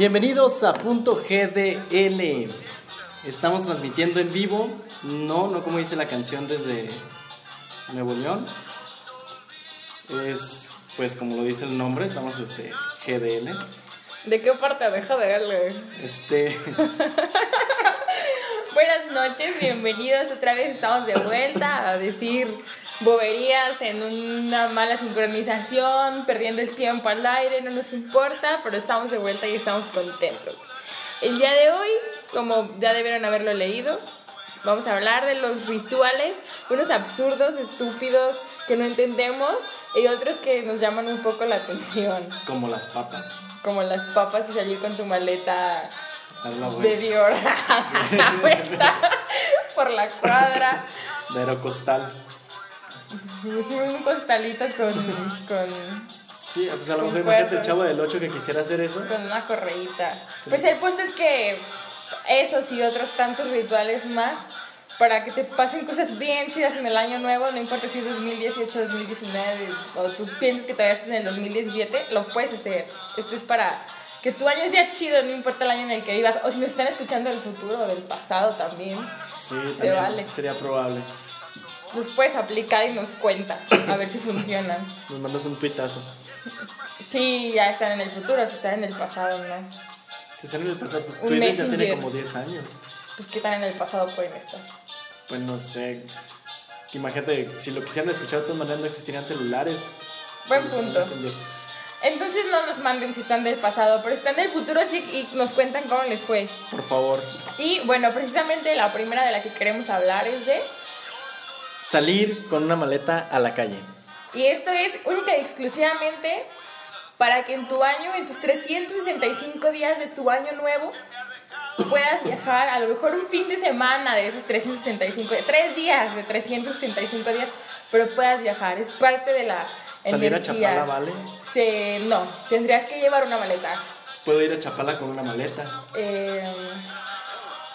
Bienvenidos a Punto GDL. Estamos transmitiendo en vivo, no, no como dice la canción desde Nuevo León. Es, pues como lo dice el nombre, estamos este GDL. ¿De qué parte de darle? Este, Buenas noches, bienvenidos otra vez. Estamos de vuelta a decir boberías en una mala sincronización, perdiendo el tiempo al aire, no nos importa, pero estamos de vuelta y estamos contentos. El día de hoy, como ya debieron haberlo leído, vamos a hablar de los rituales, unos absurdos, estúpidos, que no entendemos y otros que nos llaman un poco la atención, como las papas. como las papas y salir con tu maleta de. Dior a la vuelta por la cuadra. De aerocostal. Sí, un costalito con, con, Sí, pues a lo mejor imagínate el chavo del 8 que quisiera hacer eso. con una correíta. Pues el punto es que esos y otros tantos rituales más para que te pasen cosas bien chidas en el año nuevo, no importa si es 2018, 2019 o tú piensas que todavía estás en el 2017, lo puedes hacer. Esto es para que tu año sea chido, no importa el año en el que vivas. O si nos están escuchando del futuro o del pasado también, Sí, Se también vale. sería probable. Los puedes aplicar y nos cuentas a ver si funcionan. Nos mandas un tuitazo. Sí, ya están en el futuro, si están en el pasado, ¿no? Si están en el pasado, pues Un Twitter ya tiene como 10 años. Pues qué tan en el pasado pueden estar. Pues no sé. Imagínate, si lo quisieran escuchar de todas maneras no existirían celulares. Buen punto. Entonces no nos manden si están del pasado, pero están del futuro sí y nos cuentan cómo les fue. Por favor. Y bueno, precisamente la primera de la que queremos hablar es de... Salir con una maleta a la calle. Y esto es única y exclusivamente para que en tu año, en tus 365 días de tu año nuevo, puedas viajar a lo mejor un fin de semana de esos 365, tres días de 365 días, pero puedas viajar. Es parte de la Salir a energía. Chapala, ¿vale? Se- no, tendrías que llevar una maleta. Puedo ir a Chapala con una maleta. Eh,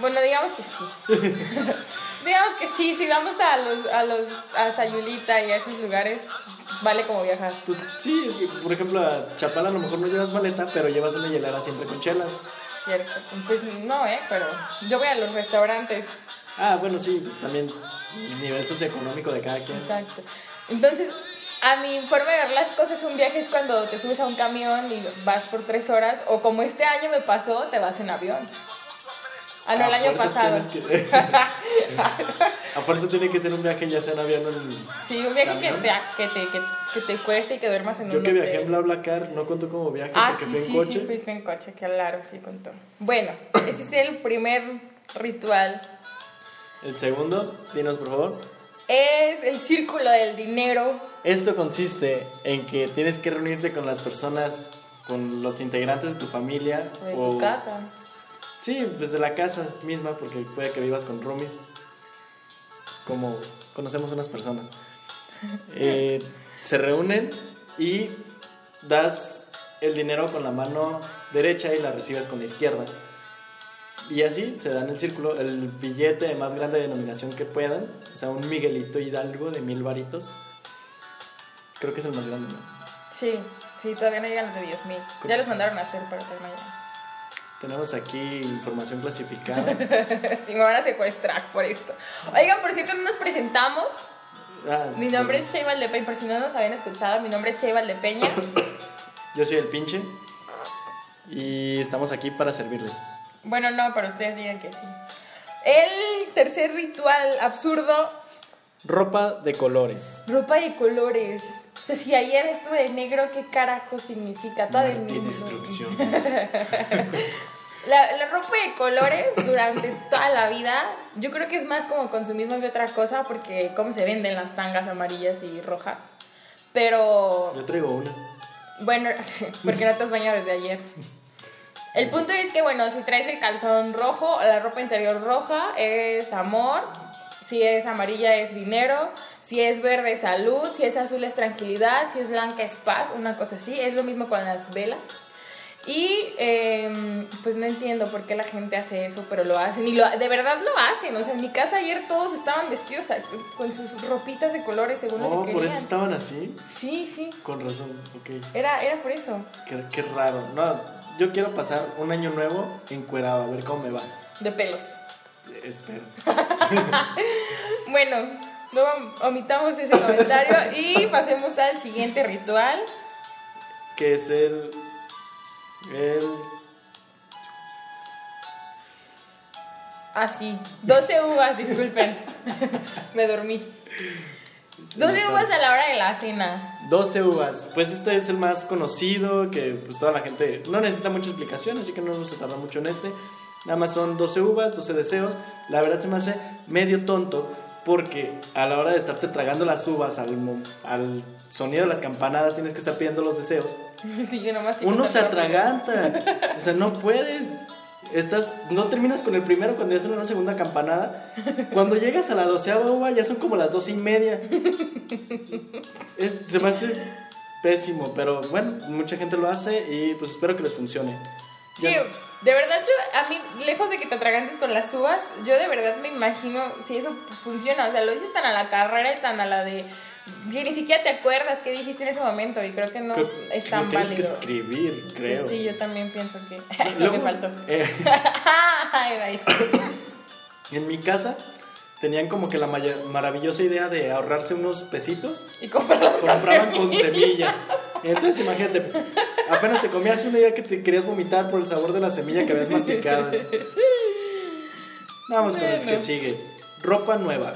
bueno, digamos que sí. digamos que sí, si vamos a los, a los, a Sayulita y a esos lugares, vale como viajar. Pues sí, es que por ejemplo a Chapala a lo mejor no llevas maleta, pero llevas una hielera siempre con chelas. Cierto. Pues no, ¿eh? Pero yo voy a los restaurantes. Ah, bueno, sí, pues también el nivel socioeconómico de cada quien. Exacto. Entonces, a mi forma de ver las cosas, un viaje es cuando te subes a un camión y vas por tres horas, o como este año me pasó, te vas en avión. Ah, no, el año pasado. que- A fuerza tiene que ser un viaje ya sea en avión o en... Sí, un viaje que te, que, te, que, que te cueste y que duermas en Yo un que hotel. viajé en BlaBlaCar no cuento como viaje Ah, porque sí, fui en sí, coche. sí, fuiste en coche, claro, sí contó. Bueno, este es el primer ritual. El segundo, dinos por favor. Es el círculo del dinero. Esto consiste en que tienes que reunirte con las personas, con los integrantes de tu familia. De o- tu casa. Sí, pues de la casa misma, porque puede que vivas con roomies. Como conocemos unas personas. Eh, se reúnen y das el dinero con la mano derecha y la recibes con la izquierda. Y así se dan el círculo, el billete de más grande denominación que puedan, o sea, un Miguelito Hidalgo de mil varitos. Creo que es el más grande, ¿no? Sí, sí, todavía no llegan los de 10 mil. Ya los mandaron a hacer, pero todavía no. Tenemos aquí información clasificada. Sí, me van a secuestrar por esto. Oigan, por cierto, no nos presentamos. Ah, Mi nombre es Che Valdepeña, por si no nos habían escuchado, mi nombre es Che Valdepeña. Yo soy el pinche y estamos aquí para servirles. Bueno, no, pero ustedes digan que sí. El tercer ritual absurdo, Ropa de colores. ropa de colores. O sea, si ayer estuve de negro, ¿qué carajo significa? Toda de negro. destrucción. La, la ropa de colores durante toda la vida, yo creo que es más como consumismo que otra cosa, porque cómo se venden las tangas amarillas y rojas. Pero Yo traigo una. bueno, porque no te has bañado desde ayer. El punto es que, bueno, si traes el calzón rojo, la ropa interior roja es amor, si es amarilla es dinero, si es verde es salud, si es azul es tranquilidad, si es blanca es paz, una cosa así. Es lo mismo con las velas. Y eh, pues no entiendo por qué la gente hace eso, pero lo hacen. Y lo, de verdad lo hacen. O sea, en mi casa ayer todos estaban vestidos con sus ropitas de colores según lo Oh, que por querían. eso estaban así. Sí, sí. Con razón, ok. Era, era por eso. Qué, qué raro. No, yo quiero pasar un año nuevo encuerado, a ver cómo me va. De pelos. Espero. Bueno, no omitamos ese comentario y pasemos al siguiente ritual. Que es el. El. Ah, sí. 12 uvas, disculpen. Me dormí. 12 uvas a la hora de la cena. 12 uvas. Pues este es el más conocido, que pues toda la gente no necesita mucha explicación, así que no nos tarda mucho en este. Nada más son 12 uvas, 12 deseos. La verdad se me hace medio tonto porque a la hora de estarte tragando las uvas al, al sonido de las campanadas tienes que estar pidiendo los deseos. Sí, yo nomás te Uno se atraganta. O sea, no puedes. Estás, no terminas con el primero cuando ya son una segunda campanada. Cuando llegas a la doceava uva ya son como las doce y media. Es- se me hace pésimo, pero bueno, mucha gente lo hace y pues espero que les funcione. Sí, de verdad, yo, a mí, lejos de que te atragantes con las uvas, yo de verdad me imagino si eso funciona. O sea, lo dices tan a la carrera y tan a la de. que ni siquiera te acuerdas qué dijiste en ese momento y creo que no creo es tan lo tienes válido. que escribir, creo. Pues sí, yo también pienso que. Eso Luego, me faltó. eh, sí. en mi casa tenían como que la maravillosa idea de ahorrarse unos pesitos Y compraban con semillas. Entonces imagínate, apenas te comías una idea que te querías vomitar por el sabor de la semilla que habías masticado. Vamos con el que sigue. Ropa nueva.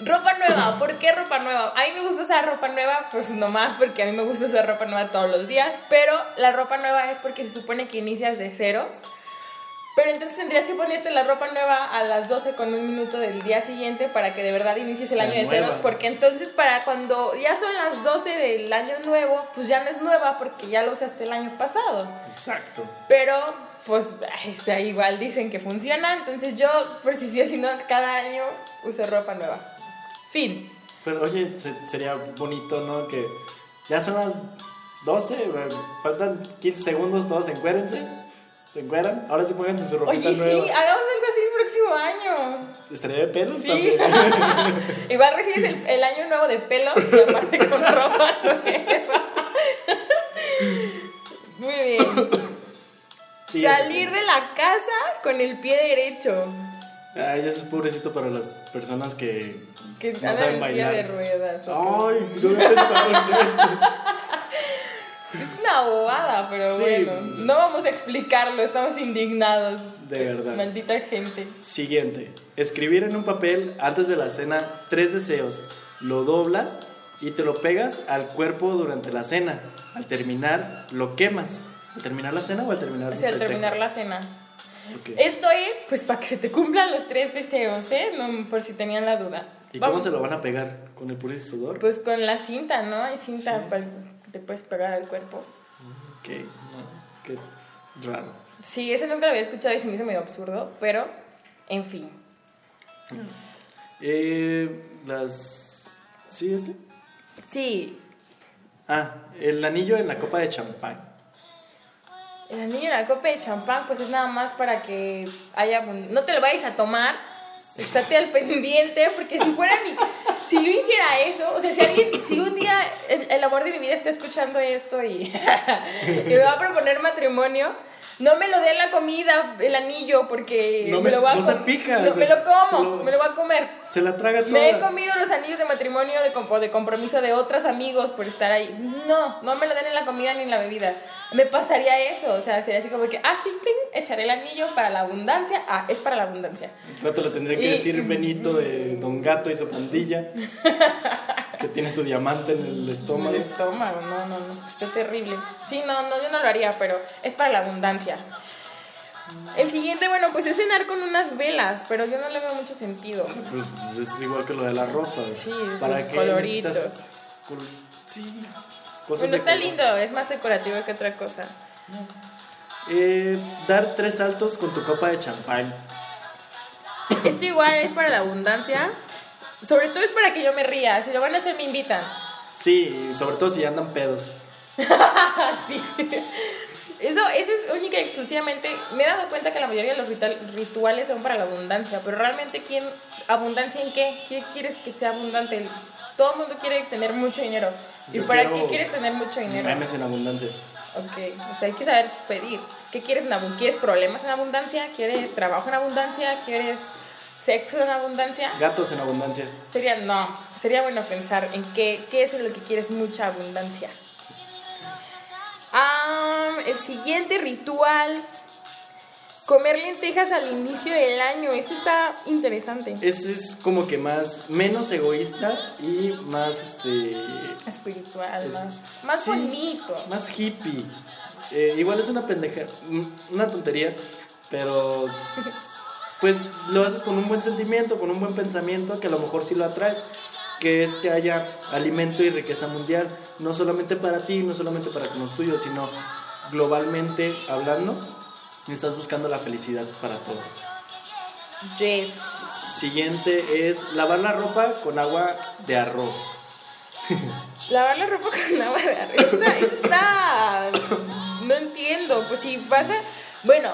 Ropa nueva, ¿por qué ropa nueva? A mí me gusta usar ropa nueva, pues nomás porque a mí me gusta usar ropa nueva todos los días, pero la ropa nueva es porque se supone que inicias de ceros. Pero entonces tendrías que ponerte la ropa nueva a las 12 con un minuto del día siguiente para que de verdad inicies el año de nueva. ceros, porque entonces para cuando ya son las 12 del año nuevo, pues ya no es nueva porque ya lo usaste el año pasado. Exacto. Pero, pues, está igual dicen que funciona. Entonces yo, por si sí o si no, cada año uso ropa nueva. Fin. Pero oye, se- sería bonito, ¿no? Que ya son las 12, güey, faltan 15 segundos, todos encuérense. ¿Se encueran? Ahora sí pónganse su ropita Oye, nueva. sí, hagamos algo así el próximo año. Estaría de pelos Sí. también. Igual recibes el, el año nuevo de pelo y aparte con ropa nueva. Muy bien. Sí, Salir de la casa con el pie derecho. Ay, eso es pobrecito para las personas que Que no saben bailar. de ruedas. Ay, no había pensado en eso. Es una bobada, pero Sí. bueno. No vamos a explicarlo, estamos indignados. De verdad. Maldita gente. Siguiente. Escribir en un papel antes de la cena tres deseos. Lo doblas y te lo pegas al cuerpo durante la cena. Al terminar, lo quemas. ¿Al terminar la cena o al terminar O sea, al el festejo? terminar la cena. Ok. Esto es, pues, para que se te cumplan los tres deseos, ¿eh? No, por si tenían la duda. ¿Y cómo Vamos. se lo van a pegar? ¿Con el puro sudor? Pues con la cinta, ¿no? Hay cinta Sí. para te puedes pegar al cuerpo. Ok, no, qué raro. Sí, ese nunca lo había escuchado y se me hizo medio absurdo, pero, en fin. Eh, las... ¿Sí, este? Sí, Ah, el anillo en la copa de champán. el anillo en la copa de champán, pues es nada más para que haya... No te lo vayas a tomar, estate al pendiente, porque si fuera mi... Si yo hiciera eso, o sea, si alguien, si un día el, el amor de mi vida está escuchando esto y, y me va a proponer matrimonio, no me lo dé la comida, el anillo, porque No me, me- lo voy a no se- me lo como, lo- me lo voy a comer. Se la traga toda. Me he comido los anillos de matrimonio de, de compromiso de otros amigos por estar ahí. No, no me lo den en la comida ni en la bebida. Me pasaría eso, o sea, sería así como que, ah, sí, echaré el anillo para la abundancia. Ah, es para la abundancia. Al rato le tendría que Y- decir Benito de Don Gato y su pandilla. que tiene su diamante en el El estómago. estómago, no, no, no, está terrible. Sí, no, no, yo no lo haría, pero es para la abundancia. El siguiente, bueno, pues es cenar con unas velas, pero yo no le veo mucho sentido. Pues es igual que lo de la ropa. Sí, ¿Para los qué coloritos. necesitas Sí. Cosas Bueno, está lindo, es más decorativo que otra cosa. Eh, dar tres saltos con tu copa de champán. Esto igual es para la abundancia. Sobre todo es para que yo me ría. Si lo van a hacer, me invitan. Sí, sobre todo si andan pedos. Sí. Eso, eso es única y exclusivamente. Me he dado cuenta que la mayoría de los rital- rituales son para la abundancia. Pero realmente, ¿quién? ¿Abundancia en qué? ¿Qué quieres que sea abundante? Todo el mundo quiere tener mucho dinero. ¿Y Yo para qué quieres tener mucho dinero? Memes en abundancia. Ok, o sea, hay que saber pedir. ¿Qué quieres en abundancia? ¿Quieres problemas en abundancia? ¿Quieres trabajo en abundancia? ¿Quieres sexo en abundancia? Gatos en abundancia. Sería, no, sería bueno pensar en qué, qué es lo que quieres mucha abundancia. Ah, el siguiente ritual, comer lentejas al inicio del año. Este está interesante. Ese es como que más, menos egoísta y más, este... Espiritual, Es- más, más sí, bonito. Más hippie. Eh, igual es una pendeja, mm, una tontería, pero pues lo haces con un buen sentimiento, con un buen pensamiento, que a lo mejor sí lo atraes, que es que haya alimento y riqueza mundial, no solamente para ti, no solamente para con los tuyos, sino globalmente hablando, estás buscando la felicidad para todos. Yes. Siguiente es lavar la ropa con agua de arroz. Lavar la ropa con agua de arroz. Está, está- No entiendo. Pues si pasa. Bueno,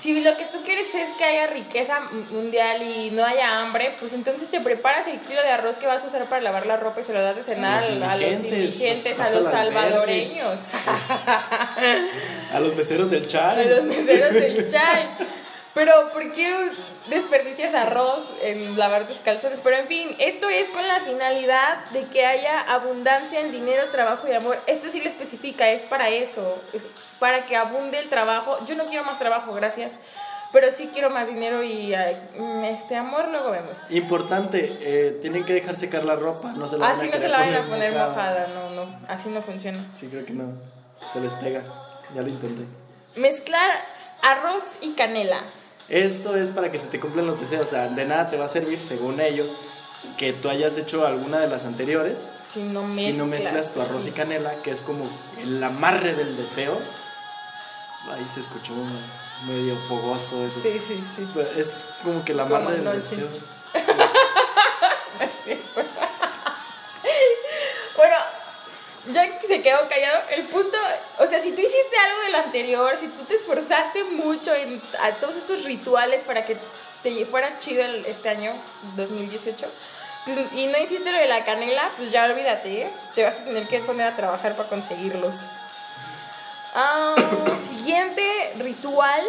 si lo que tú quieres es que haya riqueza mundial y no haya hambre, pues entonces te preparas el kilo de arroz que vas a usar para lavar la ropa y se lo das de cenar A los a los indigentes, a los salvadoreños, A los meseros del a chai. los meseros del chai. Pero, ¿por qué desperdicias arroz en lavar tus calzones? Pero, en fin, esto es con la finalidad de que haya abundancia en dinero, trabajo y amor. Esto sí lo especifica, es para eso, es para que abunde el trabajo. Yo no quiero más trabajo, gracias. Pero sí quiero más dinero y mm, este amor luego vemos. Importante, eh, tienen que dejar secar la ropa, no se la van Así a no se la vayan a poner mojada, no, no, así no funciona. Sí, creo que no. Se les pega. Ya lo intenté. Mezclar arroz y canela. Esto es para que se te cumplan los deseos. O sea, de nada te va a servir, según ellos, que tú hayas hecho alguna de las anteriores. Si no mezclas. Si no mezclas tu arroz y canela, que es como el amarre del deseo. Ahí se escuchó medio fogoso eso. Sí, sí, sí. Es como que Como amarre del noche. deseo. Sí. bueno, ya que se quedó callado, el punto, o sea, si tú hiciste algo de lo anterior, si tú te esforzaste mucho en a todos estos rituales para que te fuera chido el- este año 2018, pues, y no hiciste lo de la canela, pues ya olvídate, ¿eh? te vas a tener que poner a trabajar para conseguirlos. Ah, siguiente ritual,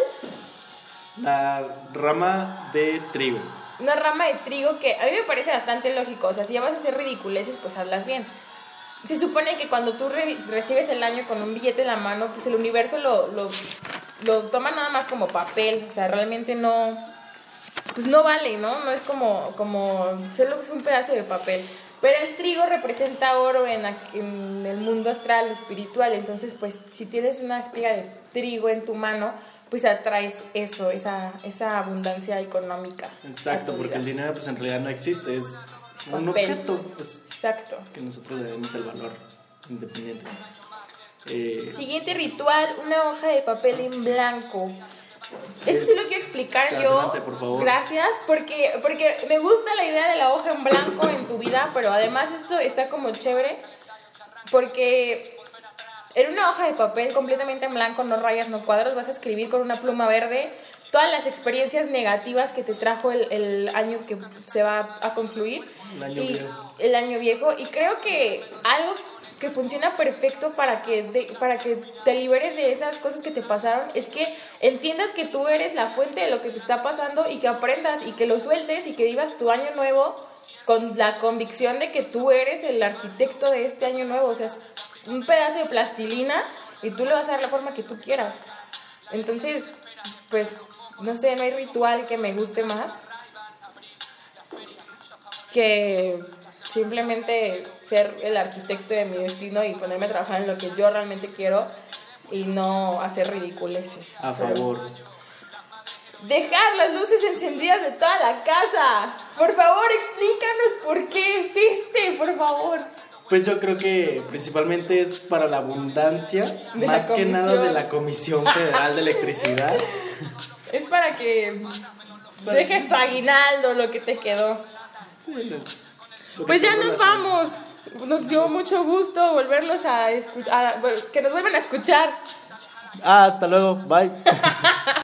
La rama de trigo. una rama de trigo que a mí me parece bastante lógico. O sea, si ya vas a hacer ridiculeces, pues hazlas bien. Se supone que cuando tú re- recibes el año con un billete en la mano, pues el universo lo, lo, lo toma nada más como papel. O sea, realmente no. Pues no vale, ¿no? No es como. como solo es un pedazo de papel. Pero el trigo representa oro en, en el mundo astral, espiritual. Entonces, pues, si tienes una espiga de trigo en tu mano, pues atraes eso, esa, esa abundancia económica. Exacto, porque el dinero pues en realidad no existe, es un objeto pues, Exacto. que nosotros le demos el valor independiente. Eh, Siguiente ritual, una hoja de papel en blanco. Esto sí lo quiero explicar yo. Adelante, por favor. Gracias, porque, porque me gusta la idea de la hoja en blanco en tu vida, pero además esto está como chévere, porque en una hoja de papel completamente en blanco, no rayas, no cuadros, vas a escribir con una pluma verde todas las experiencias negativas que te trajo el, el año que se va a concluir. El año y, viejo. El año viejo. Y creo que algo que funciona perfecto para que, de- para que te liberes de esas cosas que te pasaron es que entiendas que tú eres la fuente de lo que te está pasando y que aprendas y que lo sueltes y que vivas tu año nuevo con la convicción de que tú eres el arquitecto de este año nuevo. O sea, es un pedazo de plastilina y tú le vas a dar la forma que tú quieras. Entonces, pues, no sé, no hay ritual que me guste más que simplemente ser el arquitecto de mi destino y ponerme a trabajar en lo que yo realmente quiero y no hacer ridiculeces. a favor. Dejar las luces encendidas de toda la casa. Por favor, explícanos por qué existe, por favor. Pues yo creo que principalmente es para la abundancia, De la más que nada de la Comisión Federal de Electricidad. Es para que dejes tu aguinaldo, lo que te quedó. Sí, Pues ya nos vamos. Nos dio mucho gusto volverlos a escuchar, que nos vuelvan a escuchar. Ah, hasta luego, bye.